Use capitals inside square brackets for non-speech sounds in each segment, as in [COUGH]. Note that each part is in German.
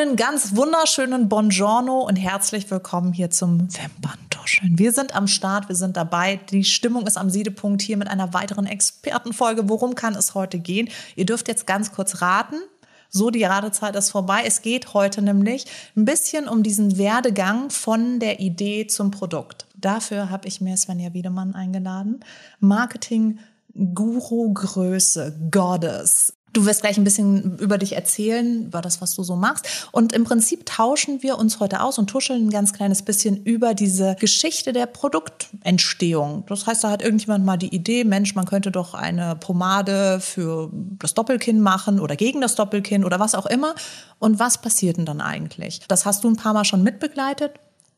Einen ganz wunderschönen Buongiorno und herzlich willkommen hier zum Wimperntuscheln. Wir sind am Start, wir sind dabei. Die Stimmung ist am Siedepunkt hier mit einer weiteren Expertenfolge. Worum kann es heute gehen? Ihr dürft jetzt ganz kurz raten. So, die Radezeit ist vorbei. Es geht heute nämlich ein bisschen um diesen Werdegang von der Idee zum Produkt. Dafür habe ich mir Svenja Wiedemann eingeladen. Marketing Guru Größe, Goddess. Du wirst gleich ein bisschen über dich erzählen, über das, was du so machst. Und im Prinzip tauschen wir uns heute aus und tuscheln ein ganz kleines bisschen über diese Geschichte der Produktentstehung. Das heißt, da hat irgendjemand mal die Idee, Mensch, man könnte doch eine Pomade für das Doppelkinn machen oder gegen das Doppelkinn oder was auch immer. Und was passiert denn dann eigentlich? Das hast du ein paar Mal schon mitbegleitet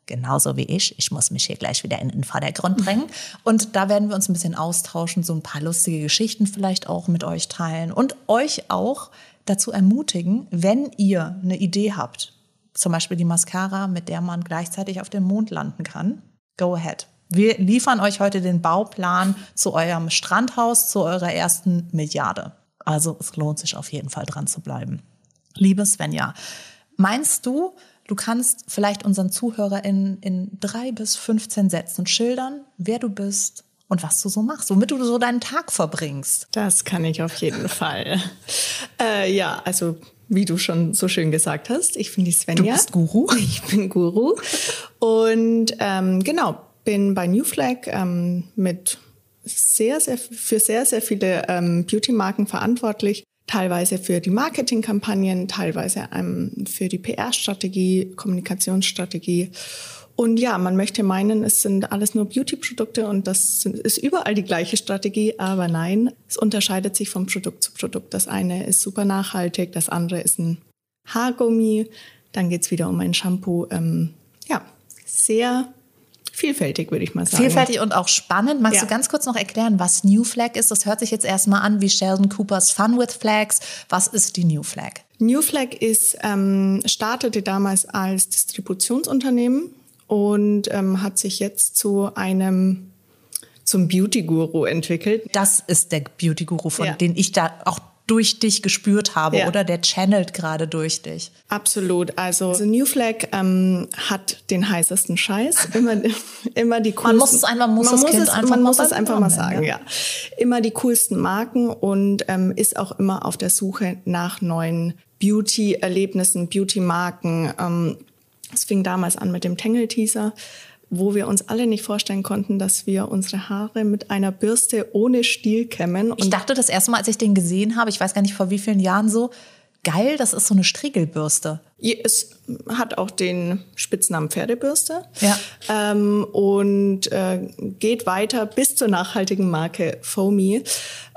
genauso wie ich. Ich muss mich hier gleich wieder in den Vordergrund drängen. Und da werden wir uns ein bisschen austauschen, so ein paar lustige Geschichten vielleicht auch mit euch teilen und euch auch dazu ermutigen, wenn ihr eine Idee habt, zum Beispiel die Mascara, mit der man gleichzeitig auf dem Mond landen kann, go ahead. Wir liefern euch heute den Bauplan zu eurem Strandhaus, zu eurer ersten Milliarde. Also es lohnt sich auf jeden Fall dran zu bleiben. Liebe Svenja, meinst du, Du kannst vielleicht unseren ZuhörerInnen in drei bis 15 Sätzen schildern, wer du bist und was du so machst, womit du so deinen Tag verbringst. Das kann ich auf jeden Fall. Äh, ja, also wie du schon so schön gesagt hast, ich bin die Svenja. Du bist Guru. [LAUGHS] Ich bin Guru. Und ähm, genau, bin bei New Flag ähm, mit sehr, sehr, für sehr, sehr viele ähm, Beauty-Marken verantwortlich teilweise für die Marketingkampagnen, teilweise ähm, für die PR-Strategie, Kommunikationsstrategie. Und ja, man möchte meinen, es sind alles nur Beauty-Produkte und das ist überall die gleiche Strategie, aber nein, es unterscheidet sich von Produkt zu Produkt. Das eine ist super nachhaltig, das andere ist ein Haargummi, dann geht's wieder um ein Shampoo. Ähm, ja, sehr vielfältig, würde ich mal sagen. Vielfältig und auch spannend. Magst ja. du ganz kurz noch erklären, was New Flag ist? Das hört sich jetzt erstmal an wie Sheldon Coopers Fun with Flags. Was ist die New Flag? New Flag ist, ähm, startete damals als Distributionsunternehmen und ähm, hat sich jetzt zu einem zum Beauty Guru entwickelt. Das ist der Beauty Guru, von ja. dem ich da auch durch dich gespürt habe ja. oder der channelt gerade durch dich. Absolut. Also, also New Flag ähm, hat den heißesten Scheiß. Immer, [LAUGHS] immer die coolsten. Man muss es einfach, muss man muss es, einfach man muss es einfach mal sagen, ja. Immer die coolsten Marken und ähm, ist auch immer auf der Suche nach neuen Beauty-Erlebnissen, Beauty-Marken. Ähm, es fing damals an mit dem Tangle-Teaser wo wir uns alle nicht vorstellen konnten, dass wir unsere Haare mit einer Bürste ohne Stiel kämmen. ich dachte das erste Mal, als ich den gesehen habe, ich weiß gar nicht vor wie vielen Jahren so, geil, das ist so eine Striegelbürste. Es hat auch den Spitznamen Pferdebürste ja. ähm, und äh, geht weiter bis zur nachhaltigen Marke Foamy.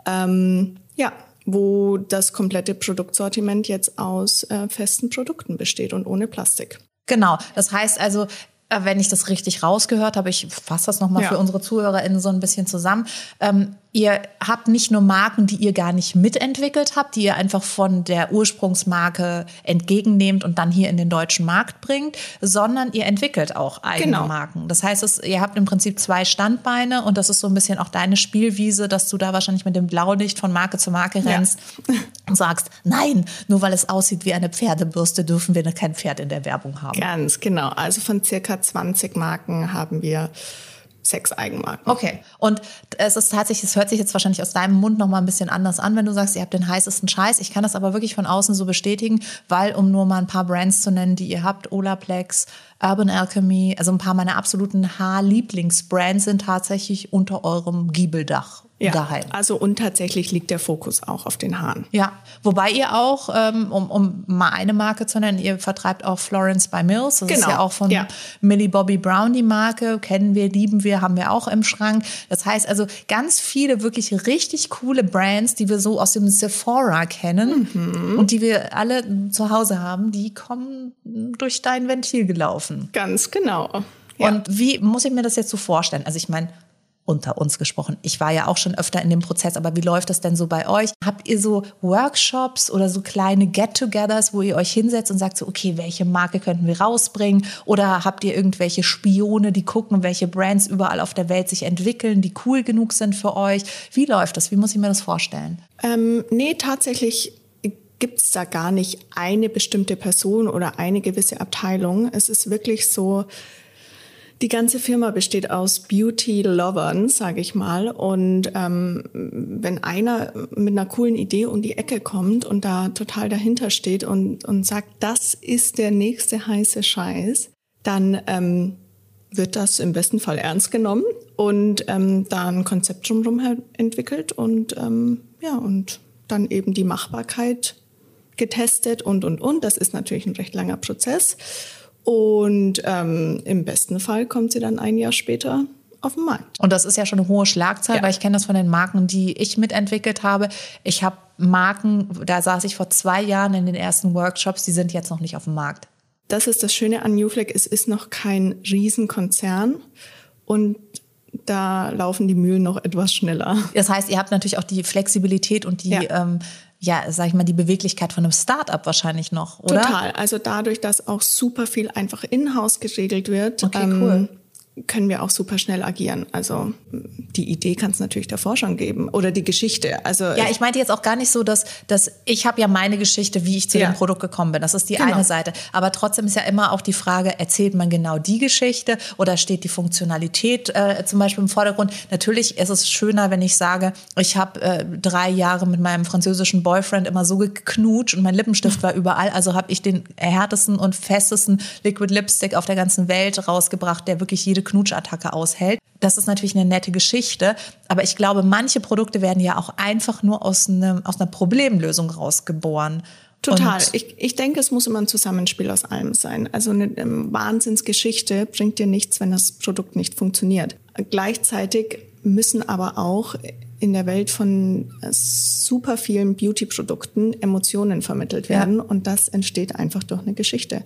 Ähm, ja, wo das komplette Produktsortiment jetzt aus äh, festen Produkten besteht und ohne Plastik. Genau, das heißt also, wenn ich das richtig rausgehört habe, ich fasse das nochmal ja. für unsere ZuhörerInnen so ein bisschen zusammen. Ähm, ihr habt nicht nur Marken, die ihr gar nicht mitentwickelt habt, die ihr einfach von der Ursprungsmarke entgegennehmt und dann hier in den deutschen Markt bringt, sondern ihr entwickelt auch eigene genau. Marken. Das heißt, es, ihr habt im Prinzip zwei Standbeine und das ist so ein bisschen auch deine Spielwiese, dass du da wahrscheinlich mit dem Blaulicht von Marke zu Marke rennst ja. [LAUGHS] und sagst, nein, nur weil es aussieht wie eine Pferdebürste, dürfen wir kein Pferd in der Werbung haben. Ganz genau. Also von circa 20 Marken haben wir sechs Eigenmarken. Okay. Und es ist tatsächlich, es hört sich jetzt wahrscheinlich aus deinem Mund noch mal ein bisschen anders an, wenn du sagst, ihr habt den heißesten Scheiß. Ich kann das aber wirklich von außen so bestätigen, weil, um nur mal ein paar Brands zu nennen, die ihr habt, Olaplex, Urban Alchemy, also ein paar meiner absoluten Haarlieblingsbrands sind tatsächlich unter eurem Giebeldach ja, daheim. Also und tatsächlich liegt der Fokus auch auf den Haaren. Ja, wobei ihr auch, ähm, um, um mal eine Marke zu nennen, ihr vertreibt auch Florence by Mills. Das genau. ist ja auch von ja. Millie Bobby Brown die Marke. Kennen wir, lieben wir, haben wir auch im Schrank. Das heißt also ganz viele wirklich richtig coole Brands, die wir so aus dem Sephora kennen mhm. und die wir alle zu Hause haben, die kommen durch dein Ventil gelaufen. Ganz genau. Ja. Und wie muss ich mir das jetzt so vorstellen? Also ich meine, unter uns gesprochen. Ich war ja auch schon öfter in dem Prozess, aber wie läuft das denn so bei euch? Habt ihr so Workshops oder so kleine Get-togethers, wo ihr euch hinsetzt und sagt so, okay, welche Marke könnten wir rausbringen? Oder habt ihr irgendwelche Spione, die gucken, welche Brands überall auf der Welt sich entwickeln, die cool genug sind für euch? Wie läuft das? Wie muss ich mir das vorstellen? Ähm, nee, tatsächlich gibt es da gar nicht eine bestimmte Person oder eine gewisse Abteilung. Es ist wirklich so, die ganze Firma besteht aus Beauty-Lovern, sage ich mal. Und ähm, wenn einer mit einer coolen Idee um die Ecke kommt und da total dahinter steht und, und sagt, das ist der nächste heiße Scheiß, dann ähm, wird das im besten Fall ernst genommen und ähm, da ein Konzept drumherum entwickelt und ähm, ja und dann eben die Machbarkeit getestet und und und. Das ist natürlich ein recht langer Prozess und ähm, im besten Fall kommt sie dann ein Jahr später auf den Markt. Und das ist ja schon eine hohe Schlagzahl, ja. weil ich kenne das von den Marken, die ich mitentwickelt habe. Ich habe Marken, da saß ich vor zwei Jahren in den ersten Workshops, die sind jetzt noch nicht auf dem Markt. Das ist das Schöne an Newflag, es ist noch kein Riesenkonzern und da laufen die Mühlen noch etwas schneller. Das heißt, ihr habt natürlich auch die Flexibilität und die ja. ähm, ja, sag ich mal, die Beweglichkeit von einem Start-up wahrscheinlich noch, oder? Total. Also dadurch, dass auch super viel einfach in-house geregelt wird, okay, ähm, cool können wir auch super schnell agieren. Also die Idee kann es natürlich davor schon geben oder die Geschichte. Also ja, ich meinte jetzt auch gar nicht so, dass, dass ich habe ja meine Geschichte, wie ich zu ja. dem Produkt gekommen bin. Das ist die genau. eine Seite. Aber trotzdem ist ja immer auch die Frage, erzählt man genau die Geschichte oder steht die Funktionalität äh, zum Beispiel im Vordergrund? Natürlich ist es schöner, wenn ich sage, ich habe äh, drei Jahre mit meinem französischen Boyfriend immer so geknutscht und mein Lippenstift war überall. Also habe ich den härtesten und festesten Liquid Lipstick auf der ganzen Welt rausgebracht, der wirklich jede Knutschattacke aushält. Das ist natürlich eine nette Geschichte, aber ich glaube, manche Produkte werden ja auch einfach nur aus, einem, aus einer Problemlösung rausgeboren. Total. Ich, ich denke, es muss immer ein Zusammenspiel aus allem sein. Also eine Wahnsinnsgeschichte bringt dir nichts, wenn das Produkt nicht funktioniert. Gleichzeitig müssen aber auch in der Welt von super vielen Beauty-Produkten Emotionen vermittelt werden ja. und das entsteht einfach durch eine Geschichte.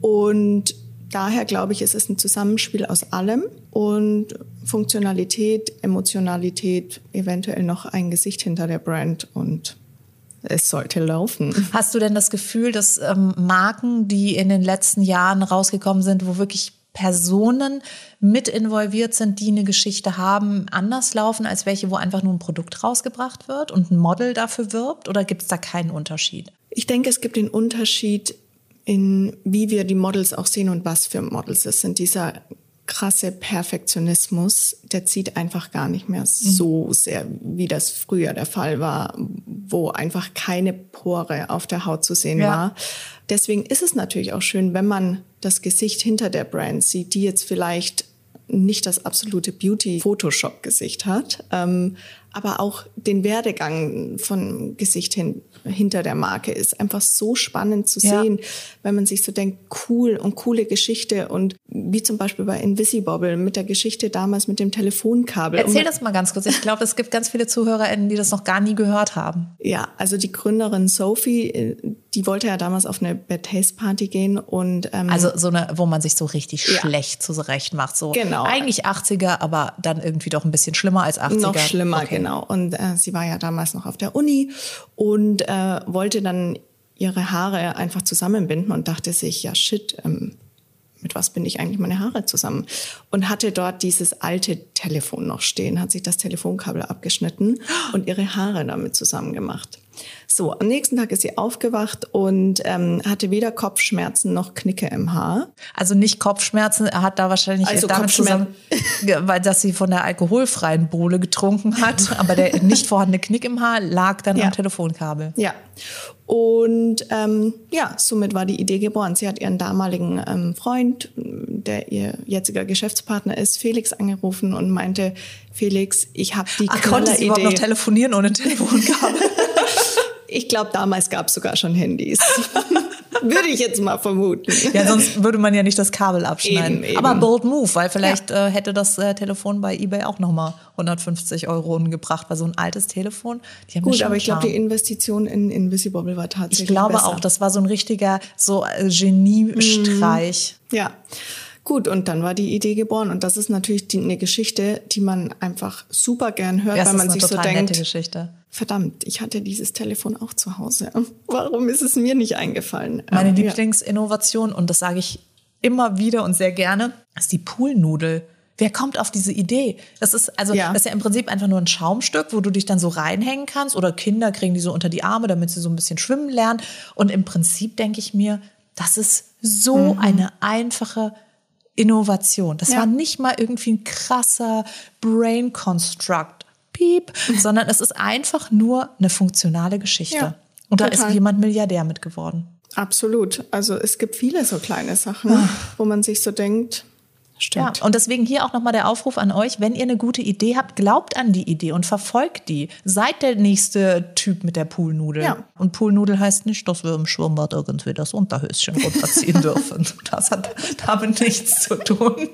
Und daher glaube ich, es ist ein Zusammenspiel aus allem und Funktionalität, Emotionalität, eventuell noch ein Gesicht hinter der Brand und es sollte laufen. Hast du denn das Gefühl, dass ähm, Marken, die in den letzten Jahren rausgekommen sind, wo wirklich Personen mit involviert sind, die eine Geschichte haben, anders laufen als welche, wo einfach nur ein Produkt rausgebracht wird und ein Model dafür wirbt? Oder gibt es da keinen Unterschied? Ich denke, es gibt den Unterschied in wie wir die Models auch sehen und was für Models es sind. Dieser krasse Perfektionismus, der zieht einfach gar nicht mehr so sehr, wie das früher der Fall war, wo einfach keine Pore auf der Haut zu sehen ja. war. Deswegen ist es natürlich auch schön, wenn man das Gesicht hinter der Brand sieht, die jetzt vielleicht nicht das absolute Beauty-Photoshop-Gesicht hat, ähm, aber auch den Werdegang von Gesicht hin, hinter der Marke ist einfach so spannend zu sehen, ja. wenn man sich so denkt, cool und coole Geschichte und wie zum Beispiel bei Invisibobble mit der Geschichte damals mit dem Telefonkabel. Erzähl das mal ganz kurz. Ich glaube, es gibt ganz viele ZuhörerInnen, die das noch gar nie gehört haben. Ja, also die Gründerin Sophie, äh, die wollte ja damals auf eine Bad Taste Party gehen und ähm, also so eine, wo man sich so richtig ja. schlecht zurecht macht, so genau. eigentlich 80er, aber dann irgendwie doch ein bisschen schlimmer als 80er. Noch schlimmer, okay. Genau. Und äh, sie war ja damals noch auf der Uni und äh, wollte dann ihre Haare einfach zusammenbinden und dachte sich, ja shit, ähm, mit was binde ich eigentlich meine Haare zusammen? Und hatte dort dieses alte Telefon noch stehen, hat sich das Telefonkabel abgeschnitten und ihre Haare damit zusammen gemacht. So, am nächsten Tag ist sie aufgewacht und ähm, hatte weder Kopfschmerzen noch Knicke im Haar. Also nicht Kopfschmerzen, er hat da wahrscheinlich also damit zusammen, [LAUGHS] weil dass sie von der alkoholfreien Bohle getrunken hat, aber der nicht vorhandene Knick im Haar lag dann ja. am Telefonkabel. Ja. Und ähm, ja, somit war die Idee geboren. Sie hat ihren damaligen ähm, Freund, der ihr jetziger Geschäftspartner ist, Felix angerufen und meinte, Felix, ich habe die Ach, konnte sie überhaupt noch telefonieren ohne [LAUGHS] Telefonkabel? Ich glaube, damals gab es sogar schon Handys. [LAUGHS] würde ich jetzt mal vermuten. Ja, sonst würde man ja nicht das Kabel abschneiden. Eben, eben. Aber bold move, weil vielleicht ja. äh, hätte das äh, Telefon bei eBay auch nochmal 150 Euro gebracht, weil so ein altes Telefon. Die haben Gut, aber ich glaube, die Investition in Invisibobble war tatsächlich Ich glaube besser. auch, das war so ein richtiger so äh, Geniestreich. Mhm. Ja. Gut, und dann war die Idee geboren. Und das ist natürlich die, eine Geschichte, die man einfach super gern hört, ja, weil man sich so denkt, Geschichte. verdammt, ich hatte dieses Telefon auch zu Hause. [LAUGHS] Warum ist es mir nicht eingefallen? Meine ähm, Lieblingsinnovation, und das sage ich immer wieder und sehr gerne, ist die Poolnudel. Wer kommt auf diese Idee? Das ist also Ja. das ist ja im Prinzip einfach nur ein Schaumstück, wo du dich dann so reinhängen kannst oder Kinder kriegen die so unter die Arme, damit sie so ein bisschen schwimmen lernen. Und im Prinzip denke ich mir, das ist so eine einfache Innovation. Das Ja. war nicht mal irgendwie ein krasser Brain Construct, piep, [LAUGHS] sondern es ist einfach nur eine funktionale Geschichte. Ja, Und da total. ist jemand Milliardär mit geworden. Absolut. Also es gibt viele so kleine Sachen, wo man sich so denkt, stimmt. Ja, und deswegen hier auch nochmal der Aufruf an euch, wenn ihr eine gute Idee habt, glaubt an die Idee und verfolgt die. Seid der nächste Typ mit der Poolnudel. Ja. Und Poolnudel heißt nicht, dass wir im Schwimmbad irgendwie das Unterhöschen runterziehen [LAUGHS] dürfen. Das hat damit nichts zu tun.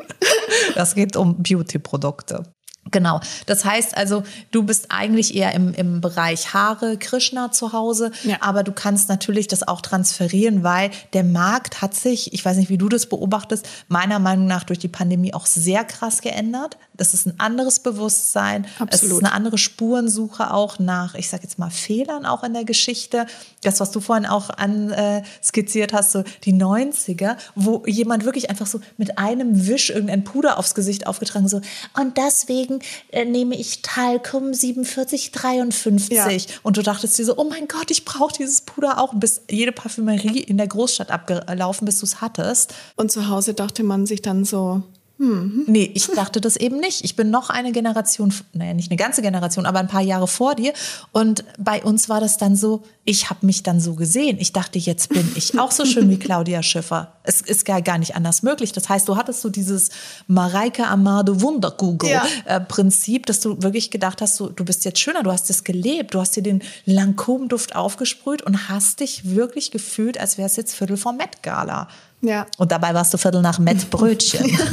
Das geht um Beauty-Produkte. Genau. Das heißt also, du bist eigentlich eher im, im Bereich Haare, Krishna zu Hause, Ja. aber du kannst natürlich das auch transferieren, weil der Markt hat sich, ich weiß nicht, wie du das beobachtest, meiner Meinung nach durch die Pandemie auch sehr krass geändert. Das ist ein anderes Bewusstsein. Es ist Absolut. eine andere Spurensuche auch nach, ich sage jetzt mal, Fehlern auch in der Geschichte. Das, was du vorhin auch äh, skizziert hast, so die 90er, wo jemand wirklich einfach so mit einem Wisch irgendein Puder aufs Gesicht aufgetragen, so, und deswegen äh, nehme ich Talcum 4753. Ja. Und du dachtest dir so, oh mein Gott, ich brauche dieses Puder auch. Bis jede Parfümerie in der Großstadt abgelaufen, bis du es hattest. Und zu Hause dachte man sich dann so, Nee, ich dachte das eben nicht. Ich bin noch eine Generation, naja, nicht eine ganze Generation, aber ein paar Jahre vor dir. Und bei uns war das dann so, ich habe mich dann so gesehen. Ich dachte, jetzt bin ich auch so schön wie [LAUGHS] Claudia Schiffer. Es ist gar, gar nicht anders möglich. Das heißt, du hattest so dieses Mareike Amado Ja. Wunderkugel-Prinzip, dass du wirklich gedacht hast, so, du bist jetzt schöner, du hast es gelebt, du hast dir den Lancôme-Duft aufgesprüht und hast dich wirklich gefühlt, als wäre es jetzt Viertel vor Met Gala. Ja. Und dabei warst du Viertel nach Met Brötchen. [LAUGHS]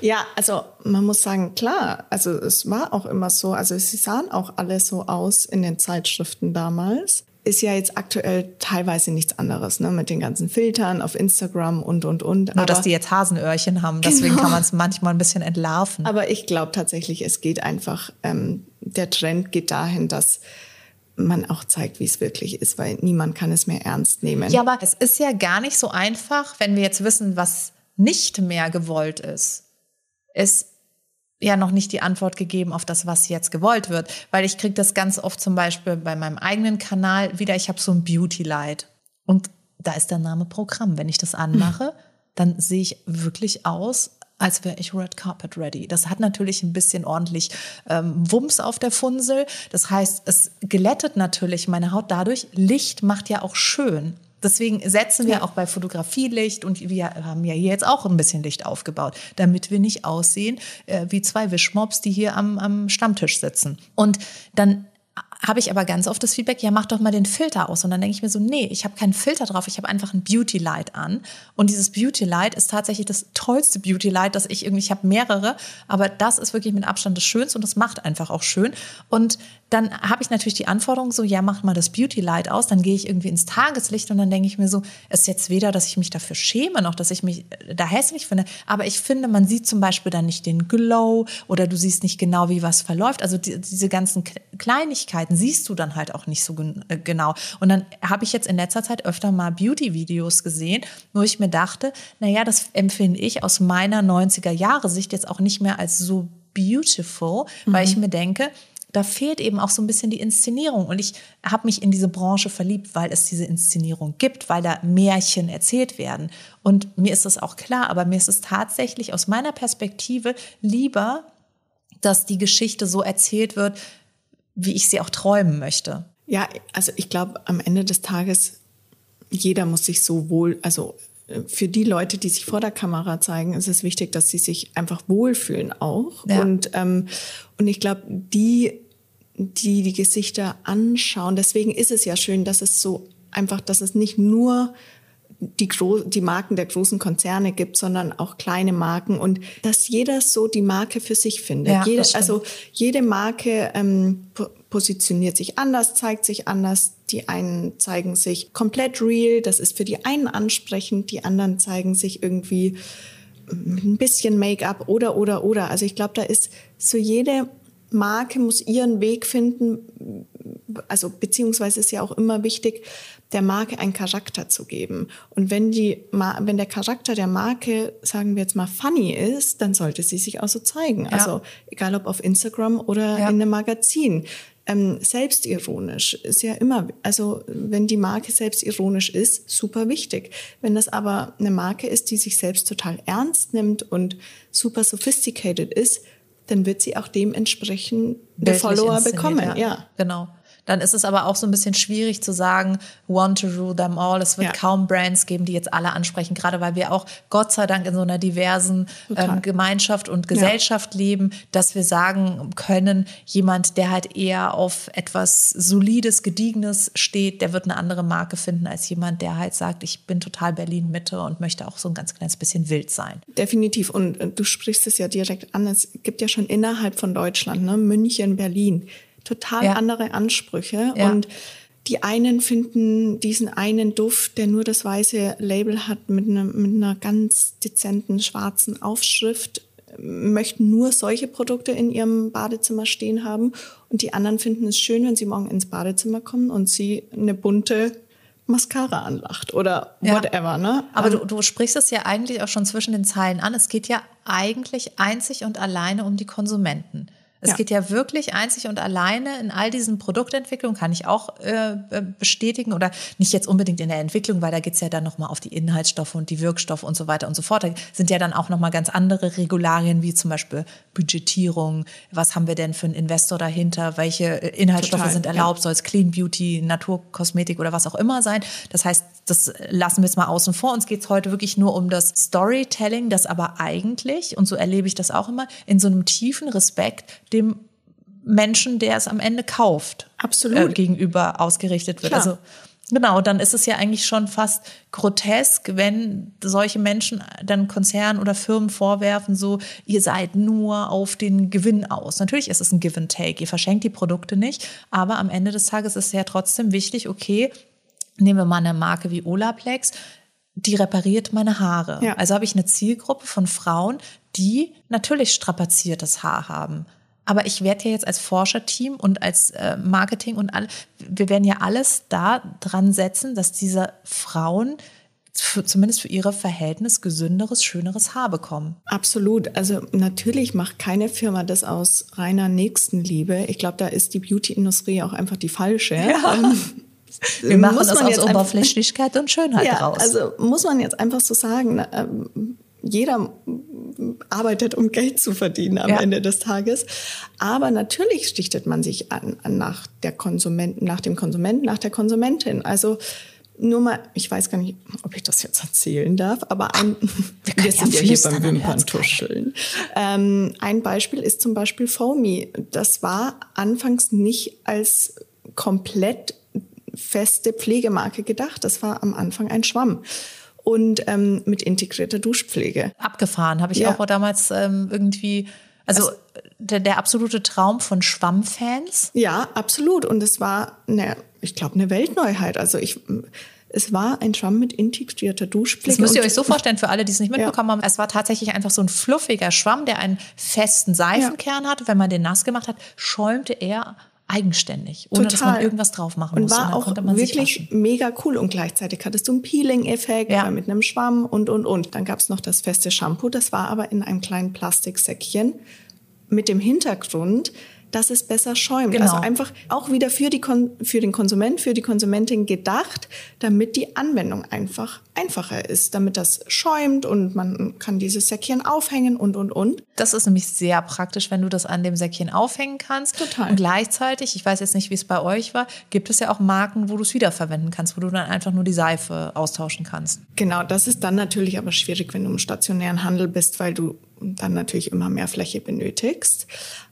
Ja, also man muss sagen, klar, also es war auch immer so, also sie sahen auch alle so aus in den Zeitschriften damals. Ist ja jetzt aktuell teilweise nichts anderes, ne, mit den ganzen Filtern auf Instagram und, und, und. Nur, dass die jetzt Hasenöhrchen haben. Deswegen Genau. kann man es manchmal ein bisschen entlarven. Aber ich glaube tatsächlich, es geht einfach, ähm, der Trend geht dahin, dass man auch zeigt, wie es wirklich ist, weil niemand kann es mehr ernst nehmen. ja, aber es ist ja gar nicht so einfach, wenn wir jetzt wissen, was nicht mehr gewollt ist. Ist ja noch nicht die Antwort gegeben auf das, was jetzt gewollt wird. Weil ich kriege das ganz oft zum Beispiel bei meinem eigenen Kanal wieder, ich habe so ein Beauty Light. Und da ist der Name Programm. Wenn ich das anmache, dann sehe ich wirklich aus, als wäre ich Red Carpet ready. Das hat natürlich ein bisschen ordentlich ähm, Wumms auf der Funsel. Das heißt, es glättet natürlich meine Haut dadurch. Licht macht ja auch schön. Deswegen setzen wir auch bei Fotografielicht und wir haben ja hier jetzt auch ein bisschen Licht aufgebaut, damit wir nicht aussehen äh, wie zwei Wischmops, die hier am, am Stammtisch sitzen. Und dann habe ich aber ganz oft das Feedback, ja, mach doch mal den Filter aus. Und dann denke ich mir so, nee, ich habe keinen Filter drauf, ich habe einfach ein Beauty Light an. Und dieses Beauty Light ist tatsächlich das tollste Beauty Light, das ich irgendwie, ich habe mehrere, aber das ist wirklich mit Abstand das Schönste und das macht einfach auch schön. Und dann habe ich natürlich die Anforderung so, ja, mach mal das Beauty Light aus, dann gehe ich irgendwie ins Tageslicht und dann denke ich mir so, es ist jetzt weder, dass ich mich dafür schäme, noch dass ich mich äh, da hässlich finde, aber ich finde, man sieht zum Beispiel dann nicht den Glow oder du siehst nicht genau, wie was verläuft. Also die, diese ganzen K- Kleinigkeiten siehst du dann halt auch nicht so gen äh, genau. Und dann habe ich jetzt in letzter Zeit öfter mal Beauty-Videos gesehen, wo ich mir dachte, naja, das empfinde ich aus meiner 90er-Jahre-Sicht jetzt auch nicht mehr als so beautiful, weil ich mir denke, da fehlt eben auch so ein bisschen die Inszenierung. Und ich habe mich in diese Branche verliebt, weil es diese Inszenierung gibt, weil da Märchen erzählt werden. Und mir ist das auch klar, aber mir ist es tatsächlich aus meiner Perspektive lieber, dass die Geschichte so erzählt wird, wie ich sie auch träumen möchte. Ja, also ich glaube, am Ende des Tages, jeder muss sich so wohl, also äh, für die Leute, die sich vor der Kamera zeigen, ist es wichtig, dass sie sich einfach wohlfühlen auch. Ja. Und, ähm, und ich glaube, die, die die Gesichter anschauen, deswegen ist es ja schön, dass es so einfach, dass es nicht nur die, Gro die Marken der großen Konzerne gibt, sondern auch kleine Marken und dass jeder so die Marke für sich findet. Ja, jede, also jede Marke ähm, po positioniert sich anders, zeigt sich anders. Die einen zeigen sich komplett real, das ist für die einen ansprechend, die anderen zeigen sich irgendwie mit ein bisschen Make-up oder, oder, oder. Also ich glaube, da ist so jede Marke muss ihren Weg finden, also beziehungsweise ist ja auch immer wichtig, der Marke einen Charakter zu geben. Und wenn die, wenn der Charakter der Marke, sagen wir jetzt mal, funny ist, dann sollte sie sich auch so zeigen. Ja. Also egal ob auf Instagram oder ja. in einem Magazin. Ähm, selbstironisch ist ja immer, also wenn die Marke selbstironisch ist, super wichtig. Wenn das aber eine Marke ist, die sich selbst total ernst nimmt und super sophisticated ist, dann wird sie auch dementsprechend Follower bekommen. Ja. ja, genau. Dann ist es aber auch so ein bisschen schwierig zu sagen, one to rule them all. Es wird ja. kaum Brands geben, die jetzt alle ansprechen, gerade weil wir auch Gott sei Dank in so einer diversen ähm, Gemeinschaft und Gesellschaft ja. leben, dass wir sagen können, jemand, der halt eher auf etwas solides, gediegenes steht, der wird eine andere Marke finden als jemand, der halt sagt, ich bin total Berlin Mitte und möchte auch so ein ganz kleines bisschen wild sein. Definitiv. Und äh, du sprichst es ja direkt an. Es gibt ja schon innerhalb von Deutschland, ne, München, Berlin, total ja. andere Ansprüche. Ja. Und die einen finden diesen einen Duft, der nur das weiße Label hat mit einer, mit einer ganz dezenten schwarzen Aufschrift, möchten nur solche Produkte in ihrem Badezimmer stehen haben. Und die anderen finden es schön, wenn sie morgen ins Badezimmer kommen und sie eine bunte Mascara anlacht oder whatever. Ja. Ne? Aber du, du sprichst es ja eigentlich auch schon zwischen den Zeilen an. Es geht ja eigentlich einzig und alleine um die Konsumenten. Es ja. geht ja wirklich einzig und alleine in all diesen Produktentwicklungen, kann ich auch äh, bestätigen, oder nicht jetzt unbedingt in der Entwicklung, weil da geht's ja dann nochmal auf die Inhaltsstoffe und die Wirkstoffe und so weiter und so fort. Da sind ja dann auch nochmal ganz andere Regularien, wie zum Beispiel Budgetierung. Was haben wir denn für einen Investor dahinter? Welche äh, Inhaltsstoffe Total, sind erlaubt? Ja. Soll es Clean Beauty, Naturkosmetik oder was auch immer sein? Das heißt, das lassen wir jetzt mal außen vor. Uns geht's heute wirklich nur um das Storytelling, das aber eigentlich, und so erlebe ich das auch immer, in so einem tiefen Respekt dem Menschen, der es am Ende kauft, absolut äh, gegenüber ausgerichtet wird. Klar. Also Genau, dann ist es ja eigentlich schon fast grotesk, wenn solche Menschen dann Konzernen oder Firmen vorwerfen, so, ihr seid nur auf den Gewinn aus. Natürlich ist es ein Give and Take, ihr verschenkt die Produkte nicht, aber am Ende des Tages ist es ja trotzdem wichtig, okay, nehmen wir mal eine Marke wie Olaplex, die repariert meine Haare. Ja. Also habe ich eine Zielgruppe von Frauen, die natürlich strapaziertes Haar haben. Aber ich werde ja jetzt als Forscherteam und als äh, Marketing und all, wir werden ja alles da dran setzen, dass diese Frauen für, zumindest für ihre Verhältnis gesünderes, schöneres Haar bekommen. Absolut. Also natürlich macht keine Firma das aus reiner Nächstenliebe. Ich glaube, da ist die Beauty-Industrie auch einfach die falsche. Ja. [LAUGHS] Ähm, wir machen das aus Oberflächlichkeit und Schönheit ja, raus. Also muss man jetzt einfach so sagen, ähm, jeder arbeitet, um Geld zu verdienen am ja. Ende des Tages. Aber natürlich stichtet man sich an, an nach der Konsumenten, nach dem Konsumenten, nach der Konsumentin. Also nur mal, ich weiß gar nicht, ob ich das jetzt erzählen darf, aber ein, wir, wir sind ja hier beim Wimperntuscheln. Ähm, ein Beispiel ist zum Beispiel Foamy. Das war anfangs nicht als komplett feste Pflegemarke gedacht. Das war am Anfang ein Schwamm und ähm, mit integrierter Duschpflege. Abgefahren, habe ich ja. auch damals ähm, irgendwie. Also, also der, der, absolute Traum von Schwammfans. Ja, absolut. Und es war, eine, ich glaube, eine Weltneuheit. Also ich, es war ein Schwamm mit integrierter Duschpflege. Das müsst ihr euch so vorstellen, für alle, die es nicht mitbekommen ja. haben. Es war tatsächlich einfach so ein fluffiger Schwamm, der einen festen Seifenkern ja. hatte. Wenn man den nass gemacht hat, schäumte er eigenständig, ohne Total. dass man irgendwas drauf machen muss. Und war und auch wirklich mega cool. Und gleichzeitig hattest du einen Peeling-Effekt ja. mit einem Schwamm und, und, und. Dann gab's noch das feste Shampoo. Das war aber in einem kleinen Plastiksäckchen mit dem Hintergrund, dass es besser schäumt. Genau. Also einfach auch wieder für, die Kon für den Konsument, für die Konsumentin gedacht, damit die Anwendung einfach einfacher ist, damit das schäumt und man kann dieses Säckchen aufhängen und, und, und. Das ist nämlich sehr praktisch, wenn du das an dem Säckchen aufhängen kannst. Total. Und gleichzeitig, ich weiß jetzt nicht, wie es bei euch war, gibt es ja auch Marken, wo du es wiederverwenden kannst, wo du dann einfach nur die Seife austauschen kannst. Genau, das ist dann natürlich aber schwierig, wenn du im stationären Handel bist, weil du dann natürlich immer mehr Fläche benötigst.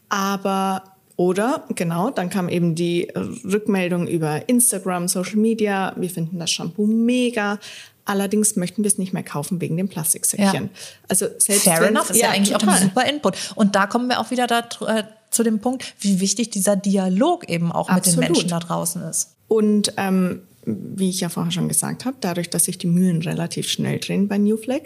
Aber oder genau, dann kam eben die Rückmeldung über Instagram, Social Media. Wir finden das Shampoo mega. Allerdings möchten wir es nicht mehr kaufen wegen dem Plastiksäckchen. Ja. Also selbst Fair enough, ist ja, ja eigentlich total. auch ein super Input. Und da kommen wir auch wieder da, äh, zu dem Punkt, wie wichtig dieser Dialog eben auch Absolut. mit den Menschen da draußen ist. Und ähm, wie ich ja vorher schon gesagt habe, dadurch, dass sich die Mühlen relativ schnell drehen bei New Flag,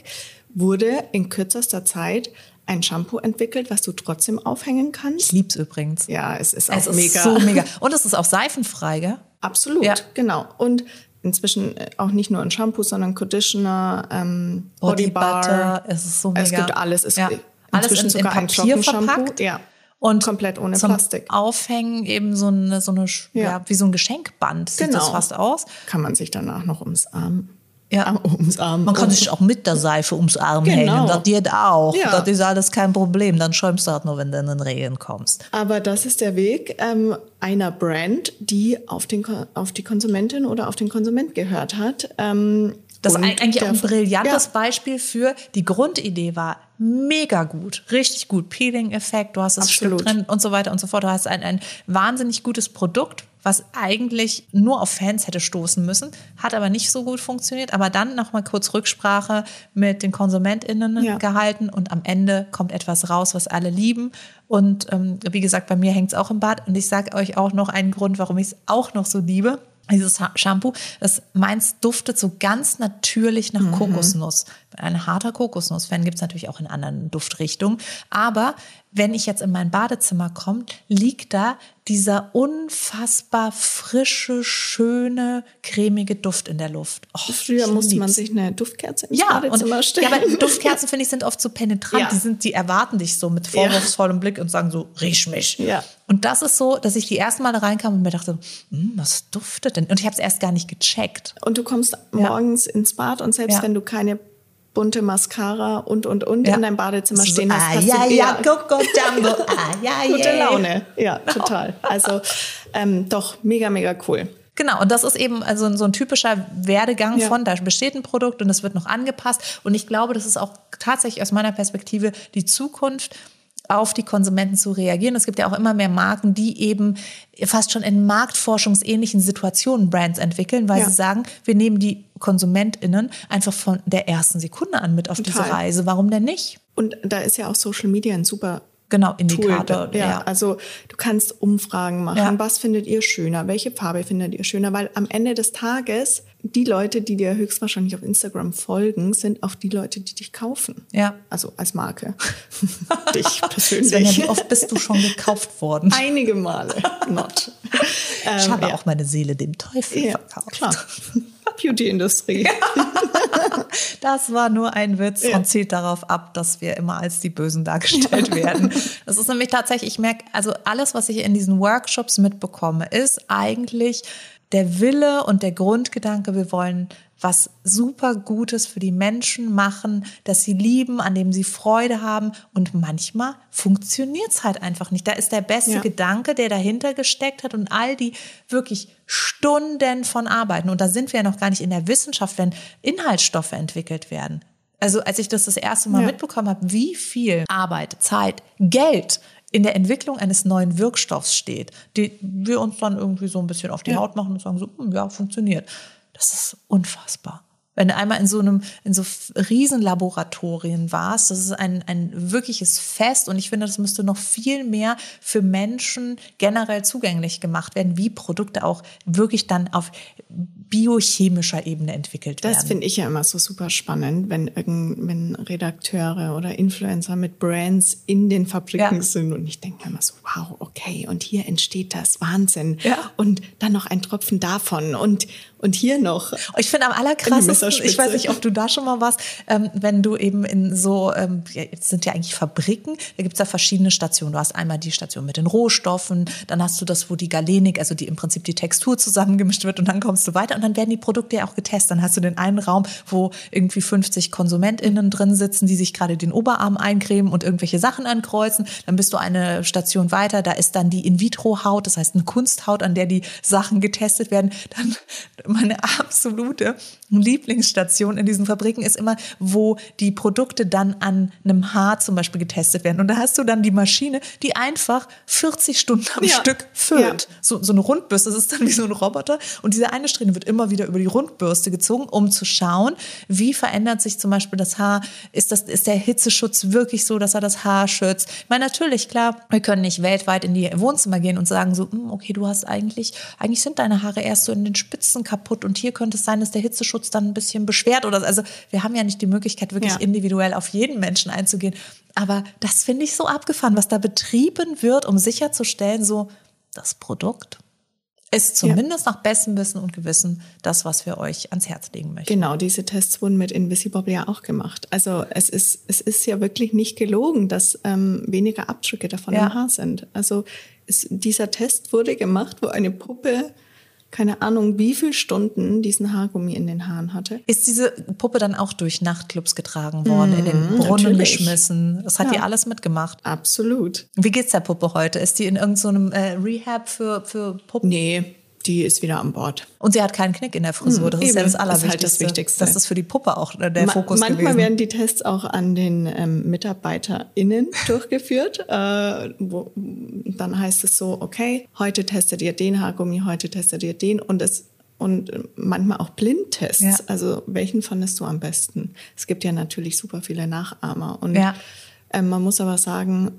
wurde in kürzester Zeit ein Shampoo entwickelt, was du trotzdem aufhängen kannst. Ich lieb's übrigens. Ja, es ist auch Es ist mega. so mega. [LAUGHS] Und es ist auch seifenfrei, gell? Absolut, Ja. genau. Und inzwischen äh, auch nicht nur ein Shampoo, sondern Conditioner, ähm, Body, Body. Butter, es ist so Es mega. gibt alles. Es Ja. Alles in, in sogar ein Papier Trockenshampoo. verpackt. Ja. Und komplett ohne zum Plastik. Aufhängen eben so eine, so eine ja. Ja. wie so ein Geschenkband sieht das Genau. fast aus. Kann man sich danach noch ums Arm. Ja. Ums Arm. Man kann sich auch mit der Seife ums Arm Genau. hängen. Das geht auch. Ja. Das ist alles kein Problem. Dann schäumst du halt nur, wenn du in den Regen kommst. Aber das ist der Weg ähm, einer Brand, die auf, den, auf die Konsumentin oder auf den Konsument gehört hat. Ähm, Das ist und eigentlich auch ein brillantes Ja, Beispiel für die Grundidee war mega gut, richtig gut. Peeling-Effekt, du hast das Stück Absolut. drin und so weiter und so fort. Du hast ein, ein wahnsinnig gutes Produkt, was eigentlich nur auf Fans hätte stoßen müssen, hat aber nicht so gut funktioniert. Aber dann nochmal kurz Rücksprache mit den KonsumentInnen Ja. gehalten und am Ende kommt etwas raus, was alle lieben. Und ähm, wie gesagt, bei mir hängt es auch im Bad. Und ich sage euch auch noch einen Grund, warum ich es auch noch so liebe. Dieses Ha- Shampoo, das meins duftet so ganz natürlich nach Kokosnuss. Ein harter Kokosnuss-Fan gibt es natürlich auch in anderen Duftrichtungen. Aber wenn ich jetzt in mein Badezimmer komme, liegt da dieser unfassbar frische, schöne, cremige Duft in der Luft. Oh, Früher musste man sich eine Duftkerze ins Ja, und, Badezimmer stellen. ja, aber Duftkerzen, finde ich, sind oft so penetrant. Ja. Die, sind, die erwarten dich so mit vorwurfsvollem Blick und sagen so, riech mich. Ja. Und das ist so, dass ich die ersten Male reinkam und mir dachte, hm, was duftet denn? Und ich habe es erst gar nicht gecheckt. Und du kommst morgens ins Bad und selbst Ja. wenn du keine bunte Mascara und, und, und Ja. in deinem Badezimmer So, stehen hast, ah, hast ja, du ja, eher Coco Jumbo, [LAUGHS] ah, ja, gute yeah. Laune. Ja, total. Also ähm, doch, mega, mega cool. Genau, und das ist eben also so ein typischer Werdegang Ja. von, da besteht ein Produkt und es wird noch angepasst. Und ich glaube, das ist auch tatsächlich aus meiner Perspektive die Zukunft auf die Konsumenten zu reagieren. Es gibt ja auch immer mehr Marken, die eben fast schon in marktforschungsähnlichen Situationen Brands entwickeln, weil Ja. sie sagen, wir nehmen die KonsumentInnen einfach von der ersten Sekunde an mit auf diese Total. Reise. Warum denn nicht? Und da ist ja auch Social Media ein super Genau, Tool. Indikator. Ja, also du kannst Umfragen machen. Ja. Was findet ihr schöner? Welche Farbe findet ihr schöner? Weil am Ende des Tages die Leute, die dir höchstwahrscheinlich auf Instagram folgen, sind auch die Leute, die dich kaufen. Ja. Also als Marke. [LAUGHS] dich Svenja, persönlich. wie oft bist du schon gekauft worden? Einige Male. [LAUGHS] Not. Ich habe ja. auch meine Seele dem Teufel Ja, verkauft. klar. Beauty-Industrie. [LAUGHS] Das war nur ein Witz Ja. und zielt darauf ab, dass wir immer als die Bösen dargestellt werden. Das ist nämlich tatsächlich, ich merke, also alles, was ich in diesen Workshops mitbekomme, ist eigentlich der Wille und der Grundgedanke, wir wollen was super Gutes für die Menschen machen, dass sie lieben, an dem sie Freude haben. Und manchmal funktioniert es halt einfach nicht. Da ist der beste Ja. Gedanke, der dahinter gesteckt hat und all die wirklich Stunden von Arbeiten. Und da sind wir ja noch gar nicht in der Wissenschaft, wenn Inhaltsstoffe entwickelt werden. Also als ich das das erste Mal Ja. mitbekommen habe, wie viel Arbeit, Zeit, Geld in der Entwicklung eines neuen Wirkstoffs steht, die wir uns dann irgendwie so ein bisschen auf die Ja. Haut machen und sagen so, hm, ja, funktioniert. Das ist unfassbar. Wenn du einmal in so einem, in so Riesenlaboratorien warst, das ist ein, ein wirkliches Fest und ich finde, das müsste noch viel mehr für Menschen generell zugänglich gemacht werden, wie Produkte auch wirklich dann auf biochemischer Ebene entwickelt Das werden. finde ich ja immer so super spannend, wenn, irgend, wenn Redakteure oder Influencer mit Brands in den Fabriken Ja. sind und ich denke immer so, wow, okay, und hier entsteht das, Wahnsinn. Ja. Und dann noch ein Tropfen davon und, und hier noch. Ich finde am allerkrassesten, ich weiß nicht, ob du da schon mal warst, ähm, wenn du eben in so, ähm, jetzt sind ja eigentlich Fabriken, da gibt's ja verschiedene Stationen. Du hast einmal die Station mit den Rohstoffen, dann hast du das, wo die Galenik, also die im Prinzip die Textur zusammengemischt wird und dann kommst du weiter und dann werden die Produkte ja auch getestet. Dann hast du den einen Raum, wo irgendwie 50 KonsumentInnen drin sitzen, die sich gerade den Oberarm eincremen und irgendwelche Sachen ankreuzen. Dann bist du eine Station weiter, da ist dann die In-vitro-Haut, das heißt eine Kunsthaut, an der die Sachen getestet werden. Dann meine absolute Lieblingsstation in diesen Fabriken ist immer, wo die Produkte dann an einem Haar zum Beispiel getestet werden. Und da hast du dann die Maschine, die einfach 40 Stunden am Ja. Stück füllt. Ja. So, so eine Rundbürste, das ist dann wie so ein Roboter. Und diese eine Strähne wird immer wieder über die Rundbürste gezogen, um zu schauen, wie verändert sich zum Beispiel das Haar. Ist, das, ist der Hitzeschutz wirklich so, dass er das Haar schützt? Ich meine, natürlich, klar, wir können nicht weltweit in die Wohnzimmer gehen und sagen so, "Hm, okay, du hast eigentlich, eigentlich sind deine Haare erst so in den Spitzen kaputt kaputt und hier könnte es sein, dass der Hitzeschutz dann ein bisschen beschwert oder also wir haben ja nicht die Möglichkeit, wirklich ja. individuell auf jeden Menschen einzugehen. Aber das finde ich so abgefahren, was da betrieben wird, um sicherzustellen, so das Produkt ist zumindest ja. nach bestem Wissen und Gewissen das, was wir euch ans Herz legen möchten. Genau, diese Tests wurden mit Invisibobble ja auch gemacht. Also es ist, es ist ja wirklich nicht gelogen, dass ähm, weniger Abdrücke davon ja. im Haar sind. Also es, dieser Test wurde gemacht, wo eine Puppe keine Ahnung, wie viele Stunden diesen Haargummi in den Haaren hatte. Ist diese Puppe dann auch durch Nachtclubs getragen worden, mmh, in den mhm, Brunnen natürlich. geschmissen? Das hat ja. die alles mitgemacht. Absolut. Wie geht's der Puppe heute? Ist die in irgendeinem so äh, Rehab für, für Puppen? Nee, die ist wieder an Bord. Und sie hat keinen Knick in der Frisur. Hm, das ist ja das Allerwichtigste. Das, halt das Wichtigste. Das ist für die Puppe auch der Ma Fokus Manchmal gewesen. werden die Tests auch an den ähm, MitarbeiterInnen [LAUGHS] durchgeführt. Äh, wo, dann heißt es so, okay, heute testet ihr den Haargummi, heute testet ihr den und es und manchmal auch Blindtests. Ja. Also welchen fandest du am besten? Es gibt ja natürlich super viele Nachahmer und ja. ähm, man muss aber sagen,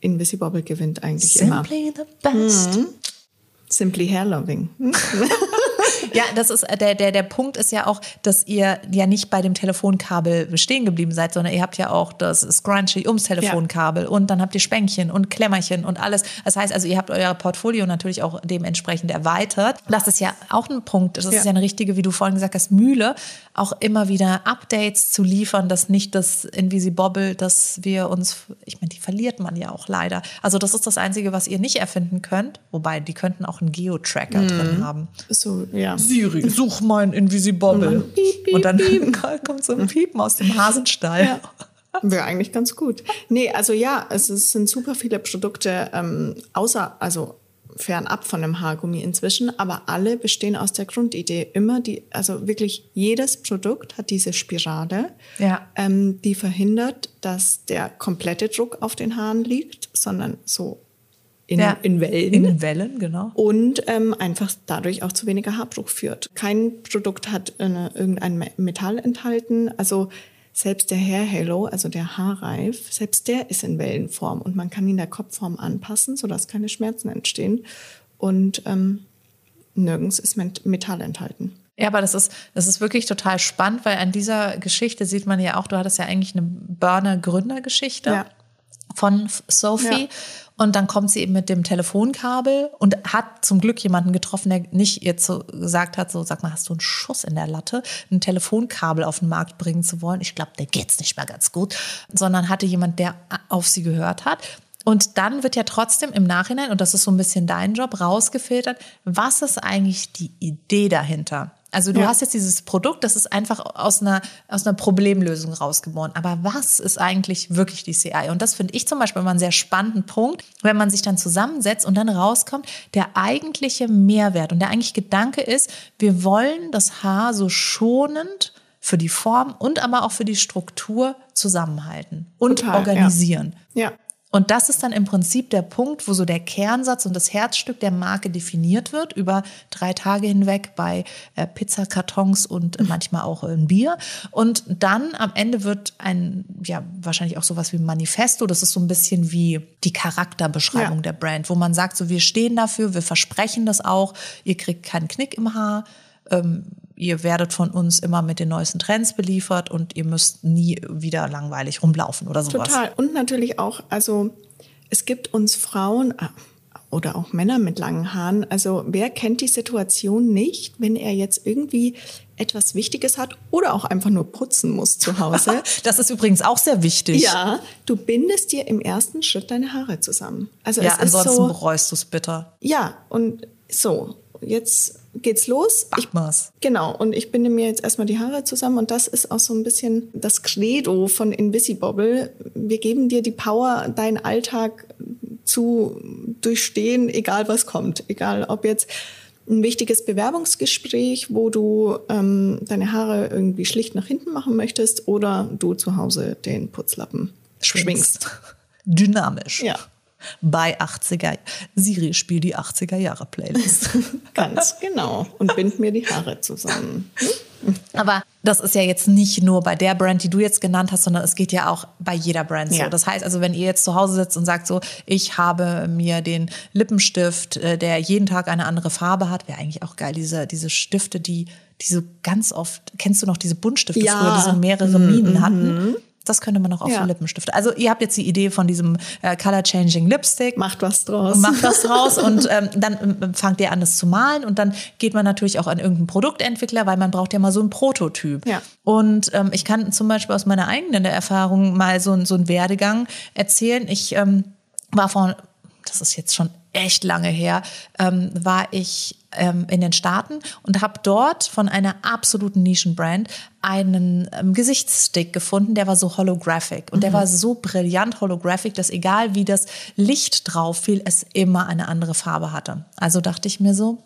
Invisibobble gewinnt eigentlich Simply immer. the best. Mhm. Simply Hair Loving. Mm. [LAUGHS] ja, das ist der, der, der Punkt ist ja auch, dass ihr ja nicht bei dem Telefonkabel stehen geblieben seid, sondern ihr habt ja auch das Scrunchy ums Telefonkabel ja. und dann habt ihr Spänkchen und Klemmerchen und alles. Das heißt also, ihr habt euer Portfolio natürlich auch dementsprechend erweitert. Das ist ja auch ein Punkt, das ist ja, ja eine richtige, wie du vorhin gesagt hast, Mühle, auch immer wieder Updates zu liefern, dass nicht das Invisibobble, dass wir uns, ich meine, die verliert man ja auch leider. Also das ist das Einzige, was ihr nicht erfinden könnt, wobei die könnten auch einen Geo-Tracker mhm. drin haben. So, ja. Siri, such mein Invisibobble. Und, piep, und dann piep. [LAUGHS] kommt so ein Piepen aus dem Hasenstall. Ja. Wäre eigentlich ganz gut. Nee, also ja, es sind super viele Produkte, ähm, außer, also fernab von dem Haargummi inzwischen, aber alle bestehen aus der Grundidee. Immer die, also wirklich jedes Produkt hat diese Spirale, ja. ähm, die verhindert, dass der komplette Druck auf den Haaren liegt, sondern so in, ja. in Wellen. In Wellen, genau. Und ähm, einfach dadurch auch zu weniger Haardruck führt. Kein Produkt hat eine, irgendein Metall enthalten. Also selbst der Hair Halo, also der Haarreif, selbst der ist in Wellenform und man kann ihn der Kopfform anpassen, sodass keine Schmerzen entstehen. Und ähm, nirgends ist Metall enthalten. Ja, aber das ist, das ist wirklich total spannend, weil an dieser Geschichte sieht man ja auch, du hattest ja eigentlich eine Burner-Gründergeschichte. Ja von Sophie. Ja. Und dann kommt sie eben mit dem Telefonkabel und hat zum Glück jemanden getroffen, der nicht ihr so gesagt hat, so sag mal, hast du einen Schuss in der Latte, ein Telefonkabel auf den Markt bringen zu wollen? Ich glaube, der geht's nicht mehr ganz gut, sondern hatte jemand, der auf sie gehört hat. Und dann wird ja trotzdem im Nachhinein, und das ist so ein bisschen dein Job, rausgefiltert, was ist eigentlich die Idee dahinter? Also du ja. hast jetzt dieses Produkt, das ist einfach aus einer, aus einer Problemlösung rausgeboren. Aber was ist eigentlich wirklich die CI? Und das finde ich zum Beispiel immer einen sehr spannenden Punkt, wenn man sich dann zusammensetzt und dann rauskommt, der eigentliche Mehrwert und der eigentliche Gedanke ist, wir wollen das Haar so schonend für die Form und aber auch für die Struktur zusammenhalten und Total, organisieren. Ja. ja. Und das ist dann im Prinzip der Punkt, wo so der Kernsatz und das Herzstück der Marke definiert wird über drei Tage hinweg bei äh, Pizzakartons und manchmal auch ein Bier. Und dann am Ende wird ein, ja, wahrscheinlich auch sowas wie ein Manifesto. Das ist so ein bisschen wie die Charakterbeschreibung ja. der Brand, wo man sagt, so wir stehen dafür, wir versprechen das auch, ihr kriegt keinen Knick im Haar. Ähm, ihr werdet von uns immer mit den neuesten Trends beliefert und ihr müsst nie wieder langweilig rumlaufen oder sowas. Total. Und natürlich auch, also es gibt uns Frauen äh, oder auch Männer mit langen Haaren. Also wer kennt die Situation nicht, wenn er jetzt irgendwie etwas Wichtiges hat oder auch einfach nur putzen muss zu Hause. [LAUGHS] das ist übrigens auch sehr wichtig. Ja, du bindest dir im ersten Schritt deine Haare zusammen. Also ja, es ansonsten so, bereust du es bitter. Ja, und so, jetzt geht's los. Ich, genau, und ich binde mir jetzt erstmal die Haare zusammen und das ist auch so ein bisschen das Credo von Invisibobble. Wir geben dir die Power, deinen Alltag zu durchstehen, egal was kommt. Egal, ob jetzt ein wichtiges Bewerbungsgespräch, wo du ähm, deine Haare irgendwie schlicht nach hinten machen möchtest oder du zu Hause den Putzlappen schwingst. schwingst. [LAUGHS] Dynamisch. Ja bei 80er. Siri spielt die 80er Jahre Playlist. [LAUGHS] Ganz genau. Und bind mir die Haare zusammen. Aber das ist ja jetzt nicht nur bei der Brand, die du jetzt genannt hast, sondern es geht ja auch bei jeder Brand so. Ja. Das heißt also, wenn ihr jetzt zu Hause sitzt und sagt so, ich habe mir den Lippenstift, äh, der jeden Tag eine andere Farbe hat, wäre eigentlich auch geil, diese, diese Stifte, die, die so ganz oft, kennst du noch diese Buntstifte Ja. früher, die so mehrere Minen hatten? Das könnte man auch auf Ja. den Lippenstifte. Also ihr habt jetzt die Idee von diesem äh, Color Changing Lipstick Macht was draus. macht das draus [LAUGHS] und ähm, dann ähm, fangt ihr an, das zu malen und dann geht man natürlich auch an irgendeinen Produktentwickler, weil man braucht ja mal so einen Prototyp. Ja. Und ähm, ich kann zum Beispiel aus meiner eigenen Erfahrung mal so, so einen Werdegang erzählen. Ich ähm, war vor, das ist jetzt schon echt lange her, ähm, war ich ähm, in den Staaten und habe dort von einer absoluten Nischenbrand einen ähm, Gesichtsstick gefunden, der war so holographic und der war so brillant holographic, dass egal wie das Licht drauf fiel, es immer eine andere Farbe hatte. Also dachte ich mir so,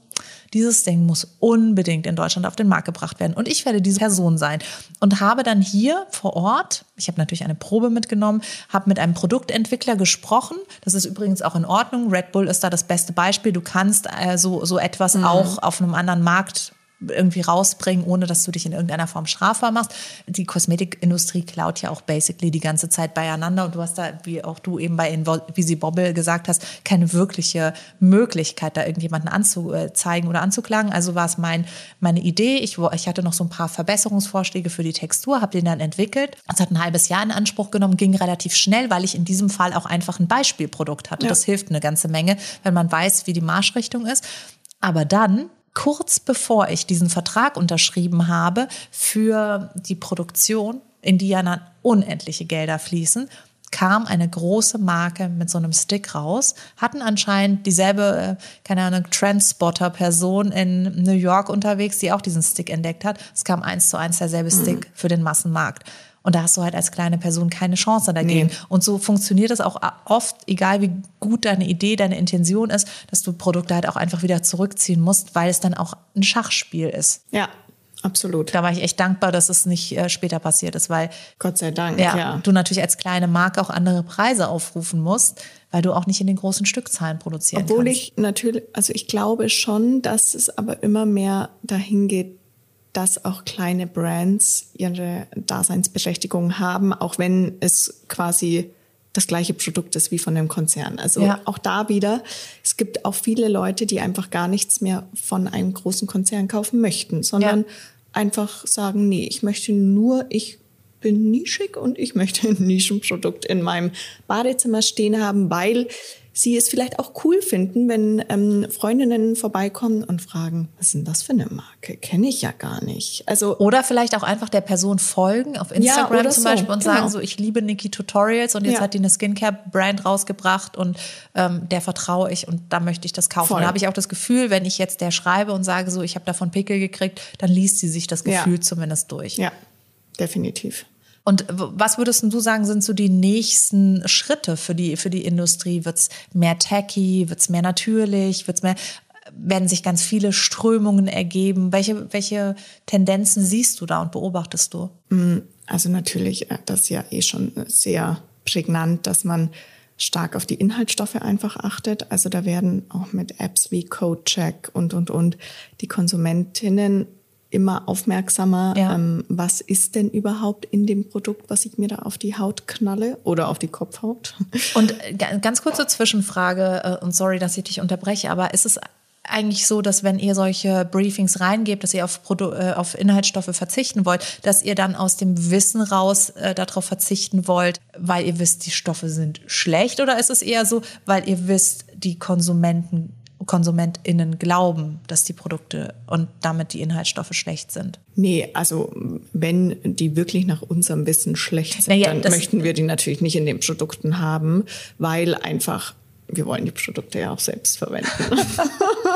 dieses Ding muss unbedingt in Deutschland auf den Markt gebracht werden. Und ich werde diese Person sein. Und habe dann hier vor Ort, ich habe natürlich eine Probe mitgenommen, habe mit einem Produktentwickler gesprochen. Das ist übrigens auch in Ordnung. Red Bull ist da das beste Beispiel. Du kannst äh, so, so etwas auch auf einem anderen Markt irgendwie rausbringen, ohne dass du dich in irgendeiner Form strafbar machst. Die Kosmetikindustrie klaut ja auch basically die ganze Zeit beieinander und du hast da, wie auch du eben bei Invisi Bobble gesagt hast, keine wirkliche Möglichkeit, da irgendjemanden anzuzeigen oder anzuklagen. Also war es mein, meine Idee. Ich, ich hatte noch so ein paar Verbesserungsvorschläge für die Textur, habe den dann entwickelt. Es hat ein halbes Jahr in Anspruch genommen, ging relativ schnell, weil ich in diesem Fall auch einfach ein Beispielprodukt hatte. Ja. Das hilft eine ganze Menge, wenn man weiß, wie die Marschrichtung ist. Aber dann kurz bevor ich diesen Vertrag unterschrieben habe für die Produktion, in die ja dann unendliche Gelder fließen, kam eine große Marke mit so einem Stick raus, hatten anscheinend dieselbe, äh, keine Ahnung, Transporter-Person in New York unterwegs, die auch diesen Stick entdeckt hat. Es kam eins zu eins derselbe Stick für den Massenmarkt. Und da hast du halt als kleine Person keine Chance dagegen. Nee. Und so funktioniert es auch oft, egal wie gut deine Idee, deine Intention ist, dass du Produkte halt auch einfach wieder zurückziehen musst, weil es dann auch ein Schachspiel ist. Ja, absolut. Da war ich echt dankbar, dass es nicht äh, später passiert ist, weil Gott sei Dank, ja, ja. du natürlich als kleine Marke auch andere Preise aufrufen musst, weil du auch nicht in den großen Stückzahlen produzieren Obwohl kannst. ich natürlich, also ich glaube schon, dass es aber immer mehr dahin geht, dass auch kleine Brands ihre Daseinsberechtigung haben, auch wenn es quasi das gleiche Produkt ist wie von einem Konzern. Also Ja. auch da wieder, es gibt auch viele Leute, die einfach gar nichts mehr von einem großen Konzern kaufen möchten, sondern Ja. einfach sagen, nee, ich möchte nur, ich bin nischig und ich möchte ein Nischenprodukt in meinem Badezimmer stehen haben, weil sie es vielleicht auch cool finden, wenn ähm, Freundinnen vorbeikommen und fragen, was ist denn das für eine Marke? Kenne ich ja gar nicht. Also Oder vielleicht auch einfach der Person folgen auf Instagram oder zum so, Beispiel und genau. sagen so, ich liebe Nikki Tutorials und jetzt Ja. hat die eine Skincare-Brand rausgebracht und ähm, der vertraue ich und da möchte ich das kaufen. Voll. Da habe ich auch das Gefühl, wenn ich jetzt der schreibe und sage so, ich habe davon Pickel gekriegt, dann liest sie sich das Ja. Gefühl zumindest durch. ja, definitiv. Und was würdest du sagen, sind so die nächsten Schritte für die, für die Industrie? Wird's mehr techy? Wird's mehr natürlich? Wird's mehr, werden sich ganz viele Strömungen ergeben? Welche, welche Tendenzen siehst du da und beobachtest du? Also natürlich, äh, das ist ja eh schon sehr prägnant, dass man stark auf die Inhaltsstoffe einfach achtet. Also da werden auch mit Apps wie CodeCheck und, und, und die Konsumentinnen immer aufmerksamer, Ja. ähm, was ist denn überhaupt in dem Produkt, was ich mir da auf die Haut knalle oder auf die Kopfhaut. [LAUGHS] Und äh, ga- ganz kurze Zwischenfrage, äh, und sorry, dass ich dich unterbreche, aber ist es eigentlich so, dass wenn ihr solche Briefings reingebt, dass ihr auf, Produ äh, auf Inhaltsstoffe verzichten wollt, dass ihr dann aus dem Wissen raus äh, darauf verzichten wollt, weil ihr wisst, die Stoffe sind schlecht? Oder ist es eher so, weil ihr wisst, die Konsumenten, KonsumentInnen glauben, dass die Produkte und damit die Inhaltsstoffe schlecht sind? Nee, also wenn die wirklich nach unserem Wissen schlecht sind, Naja, dann möchten wir die natürlich nicht in den Produkten haben, weil einfach wir wollen die Produkte ja auch selbst verwenden. [LAUGHS]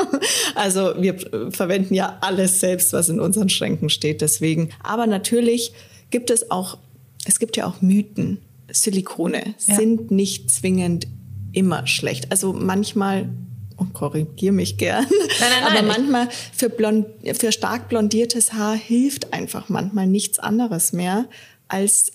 [LAUGHS] also wir verwenden ja alles selbst, was in unseren Schränken steht. Deswegen. Aber natürlich gibt es auch, es gibt ja auch Mythen. Silikone Ja. sind nicht zwingend immer schlecht. Also manchmal, und korrigier mich gern, nein, aber nein, ich- manchmal für, blond, für stark blondiertes Haar hilft einfach manchmal nichts anderes mehr als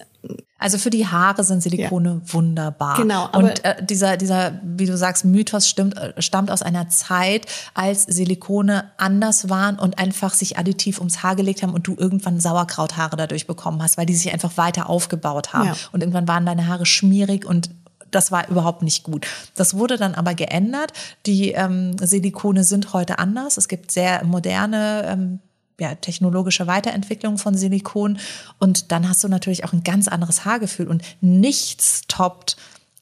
Also für die Haare sind Silikone ja. wunderbar. Genau. Und äh, dieser, dieser, wie du sagst, Mythos stimmt, äh, stammt aus einer Zeit, als Silikone anders waren und einfach sich additiv ums Haar gelegt haben und du irgendwann Sauerkrauthaare dadurch bekommen hast, weil die sich einfach weiter aufgebaut haben. Ja. Und irgendwann waren deine Haare schmierig und das war überhaupt nicht gut. Das wurde dann aber geändert. Die ähm, Silikone sind heute anders. Es gibt sehr moderne ähm, ja, technologische Weiterentwicklung von Silikon. Und dann hast du natürlich auch ein ganz anderes Haargefühl und nichts toppt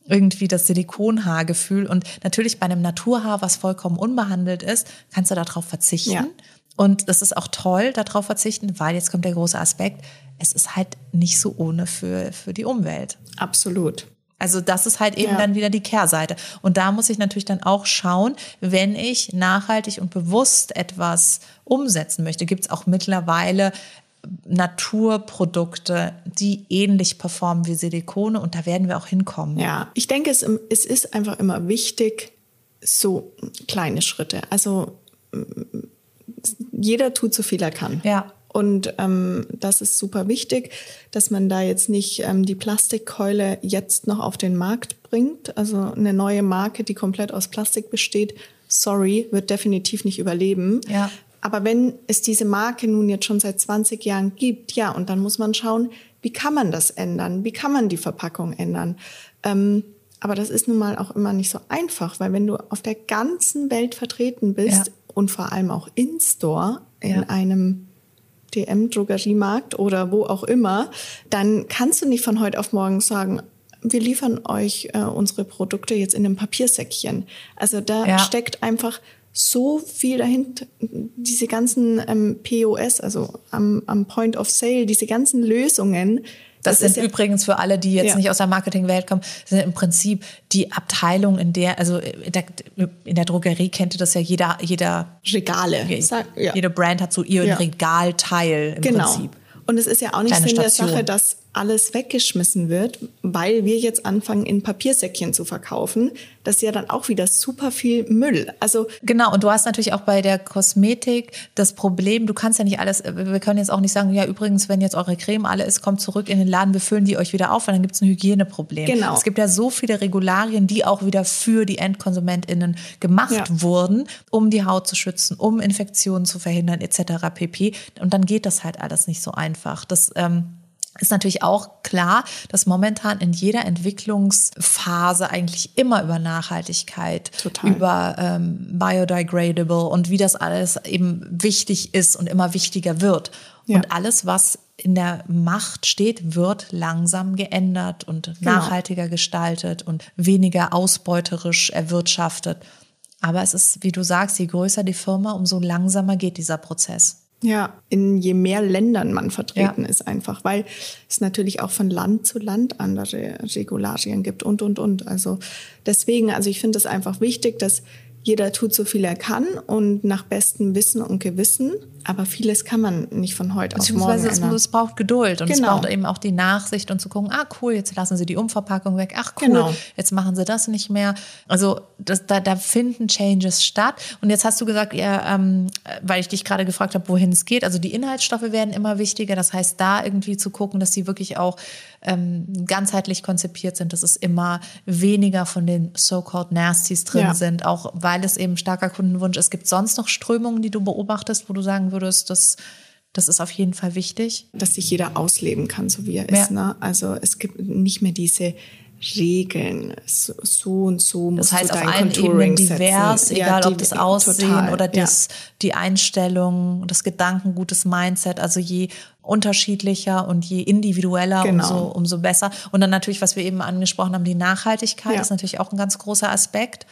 irgendwie das Silikonhaargefühl. Und natürlich bei einem Naturhaar, was vollkommen unbehandelt ist, kannst du darauf verzichten. Ja. Und das ist auch toll, darauf verzichten, weil jetzt kommt der große Aspekt, es ist halt nicht so ohne für, für die Umwelt. Absolut. Also das ist halt eben ja. dann wieder die Kehrseite. Und da muss ich natürlich dann auch schauen, wenn ich nachhaltig und bewusst etwas umsetzen möchte, gibt es auch mittlerweile Naturprodukte, die ähnlich performen wie Silikone und da werden wir auch hinkommen. Ja, ich denke, es, es ist einfach immer wichtig, so kleine Schritte. Also jeder tut so viel er kann. Ja. Und ähm, das ist super wichtig, dass man da jetzt nicht ähm, die Plastikkeule jetzt noch auf den Markt bringt. Also eine neue Marke, die komplett aus Plastik besteht, sorry, wird definitiv nicht überleben. Ja. Aber wenn es diese Marke nun jetzt schon seit 20 Jahren gibt, ja, und dann muss man schauen, wie kann man das ändern? Wie kann man die Verpackung ändern? Ähm, aber das ist nun mal auch immer nicht so einfach, weil wenn du auf der ganzen Welt vertreten bist ja. und vor allem auch in Store in ja. einem DM-Drogeriemarkt oder wo auch immer, dann kannst du nicht von heute auf morgen sagen, wir liefern euch äh, unsere Produkte jetzt in einem Papiersäckchen. Also da ja. steckt einfach so viel dahinter, diese ganzen ähm, POS, also am, am Point of Sale, diese ganzen Lösungen, das, das sind übrigens für alle, die jetzt ja. nicht aus der Marketingwelt kommen, sind im Prinzip die Abteilung, in der, also in der, in der Drogerie kennt ihr das ja jeder, jeder Regale. Sag, ja. Jede Brand hat so ihren ja. Regalteil im genau. Prinzip. Und es ist ja auch nicht Sinn der Sache, dass alles weggeschmissen wird, weil wir jetzt anfangen, in Papiersäckchen zu verkaufen. Das ist ja dann auch wieder super viel Müll. Also genau. Und du hast natürlich auch bei der Kosmetik das Problem, du kannst ja nicht alles, wir können jetzt auch nicht sagen, ja, übrigens, wenn jetzt eure Creme alle ist, kommt zurück in den Laden, wir füllen die euch wieder auf, weil dann gibt es ein Hygieneproblem. Genau. Es gibt ja so viele Regularien, die auch wieder für die EndkonsumentInnen gemacht ja. wurden, um die Haut zu schützen, um Infektionen zu verhindern, etc. pp. Und dann geht das halt alles nicht so einfach. Das, ähm, ist natürlich auch klar, dass momentan in jeder Entwicklungsphase eigentlich immer über Nachhaltigkeit, Total. über ähm, biodegradable und wie das alles eben wichtig ist und immer wichtiger wird. Ja. Und alles, was in der Macht steht, wird langsam geändert und genau. nachhaltiger gestaltet und weniger ausbeuterisch erwirtschaftet. Aber es ist, wie du sagst, je größer die Firma, umso langsamer geht dieser Prozess. Ja, in je mehr Ländern man vertreten ja. ist einfach, weil es natürlich auch von Land zu Land andere Regularien gibt und, und, und. Also deswegen, also ich finde es einfach wichtig, dass jeder tut so viel er kann und nach bestem Wissen und Gewissen. Aber vieles kann man nicht von heute auf morgen es, es braucht Geduld und genau. es braucht eben auch die Nachsicht und zu gucken, ah cool, jetzt lassen sie die Umverpackung weg. Ach cool, genau. jetzt machen sie das nicht mehr. Also das, da, da finden Changes statt. Und jetzt hast du gesagt, ja, ähm, weil ich dich gerade gefragt habe, wohin es geht. Also die Inhaltsstoffe werden immer wichtiger. Das heißt, da irgendwie zu gucken, dass sie wirklich auch ähm, ganzheitlich konzipiert sind, dass es immer weniger von den so-called Nasties drin ja. sind, auch weil es eben starker Kundenwunsch ist. Gibt sonst noch Strömungen, die du beobachtest, wo du sagen würdest, dass das ist auf jeden Fall wichtig. Dass sich jeder ausleben kann, so wie er ja. ist. Ne? Also es gibt nicht mehr diese Regeln. So, so und so muss Das heißt, auf allen Ebenen divers, setzen. egal ja, ob das Aussehen total, oder das, ja. die Einstellung, das Gedankengut, das Mindset. Also je unterschiedlicher und je individueller, genau. umso, umso besser. Und dann natürlich, was wir eben angesprochen haben, die Nachhaltigkeit ja. ist natürlich auch ein ganz großer Aspekt.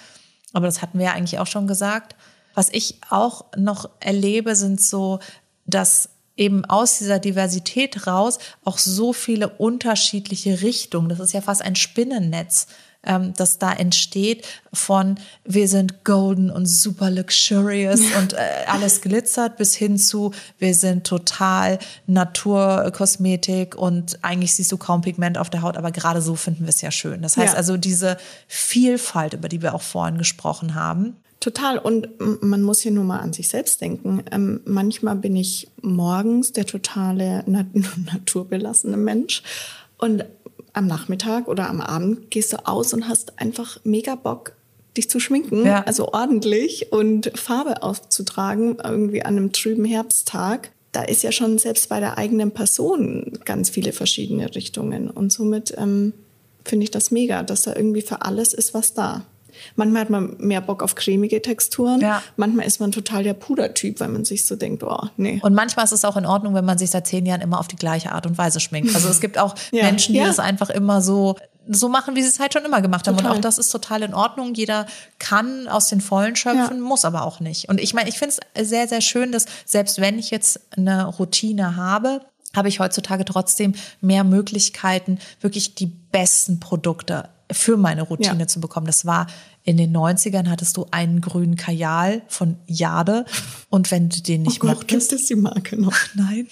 Aber das hatten wir ja eigentlich auch schon gesagt. Was ich auch noch erlebe, sind so, dass eben aus dieser Diversität raus auch so viele unterschiedliche Richtungen. Das ist ja fast ein Spinnennetz, ähm, das da entsteht von wir sind golden und super luxurious [LAUGHS] und äh, alles glitzert bis hin zu wir sind total Naturkosmetik und eigentlich siehst du kaum Pigment auf der Haut, aber gerade so finden wir es ja schön. Das heißt ja. also diese Vielfalt, über die wir auch vorhin gesprochen haben, Total. Und man muss hier nur mal an sich selbst denken. Ähm, manchmal bin ich morgens der totale nat [LAUGHS] naturbelassene Mensch. Und am Nachmittag oder am Abend gehst du aus und hast einfach mega Bock, dich zu schminken, ja. also ordentlich und Farbe aufzutragen, irgendwie an einem trüben Herbsttag. Da ist ja schon selbst bei der eigenen Person ganz viele verschiedene Richtungen. Und somit ähm, finde ich das mega, dass da irgendwie für alles ist was da. Manchmal hat man mehr Bock auf cremige Texturen. Ja. Manchmal ist man total der Pudertyp, weil man sich so denkt, oh, nee. Und manchmal ist es auch in Ordnung, wenn man sich seit zehn Jahren immer auf die gleiche Art und Weise schminkt. Also es gibt auch [LAUGHS] ja. Menschen, die ja. das einfach immer so so machen, wie sie es halt schon immer gemacht haben. Total. Und auch das ist total in Ordnung. Jeder kann aus den Vollen schöpfen, ja. muss aber auch nicht. Und ich meine, ich finde es sehr, sehr schön, dass selbst wenn ich jetzt eine Routine habe, habe ich heutzutage trotzdem mehr Möglichkeiten, wirklich die besten Produkte für meine Routine ja. zu bekommen. Das war in den 90ern hattest du einen grünen Kajal von Jade und wenn du den nicht oh Gott, mochtest. Gibt es die Marke noch? Nein.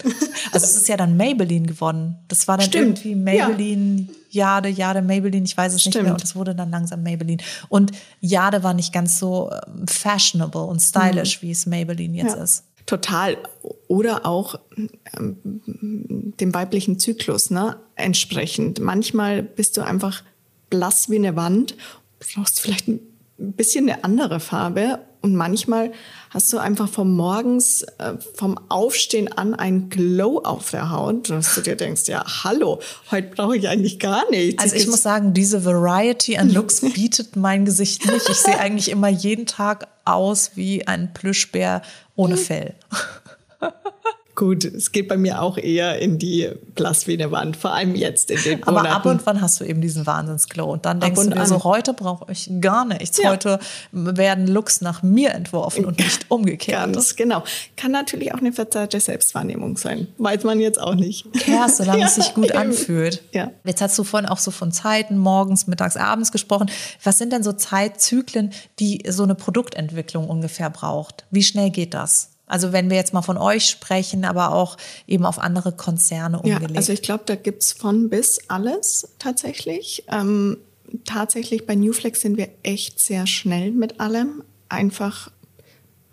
Also es ist ja dann Maybelline gewonnen. Das war dann Stimmt. irgendwie Maybelline, ja. Jade, Jade, Maybelline, ich weiß es Stimmt. nicht mehr und das wurde dann langsam Maybelline. Und Jade war nicht ganz so ähm, fashionable und stylish, mhm. wie es Maybelline jetzt ja. ist. Total. Oder auch ähm, dem weiblichen Zyklus ne, entsprechend. Manchmal bist du einfach blass wie eine Wand, brauchst vielleicht ein bisschen eine andere Farbe und manchmal hast du einfach vom Morgens, äh, vom Aufstehen an einen Glow auf der Haut, dass du dir denkst, ja, hallo, heute brauche ich eigentlich gar nichts. Also ich muss sagen, diese Variety an Looks [LAUGHS] bietet mein Gesicht nicht. Ich sehe eigentlich immer jeden Tag aus wie ein Plüschbär ohne hm. Fell. [LAUGHS] Gut, es geht bei mir auch eher in die Wand, vor allem jetzt in den Aber ab und wann hast du eben diesen Wahnsinnsglow und dann denkst und du dir an. so, heute brauche ich gar nichts. Ja. Heute werden Looks nach mir entworfen und nicht umgekehrt. Ganz genau. Kann natürlich auch eine verzerrte Selbstwahrnehmung sein. Weiß man jetzt auch nicht. Ja, solange [LAUGHS] ja, es sich gut anfühlt. Ja. Jetzt hast du vorhin auch so von Zeiten, morgens, mittags, abends gesprochen. Was sind denn so Zeitzyklen, die so eine Produktentwicklung ungefähr braucht? Wie schnell geht das? Also wenn wir jetzt mal von euch sprechen, aber auch eben auf andere Konzerne umgelegt. Ja, also ich glaube, da gibt's von bis alles tatsächlich. Ähm, tatsächlich bei Newflex sind wir echt sehr schnell mit allem. Einfach,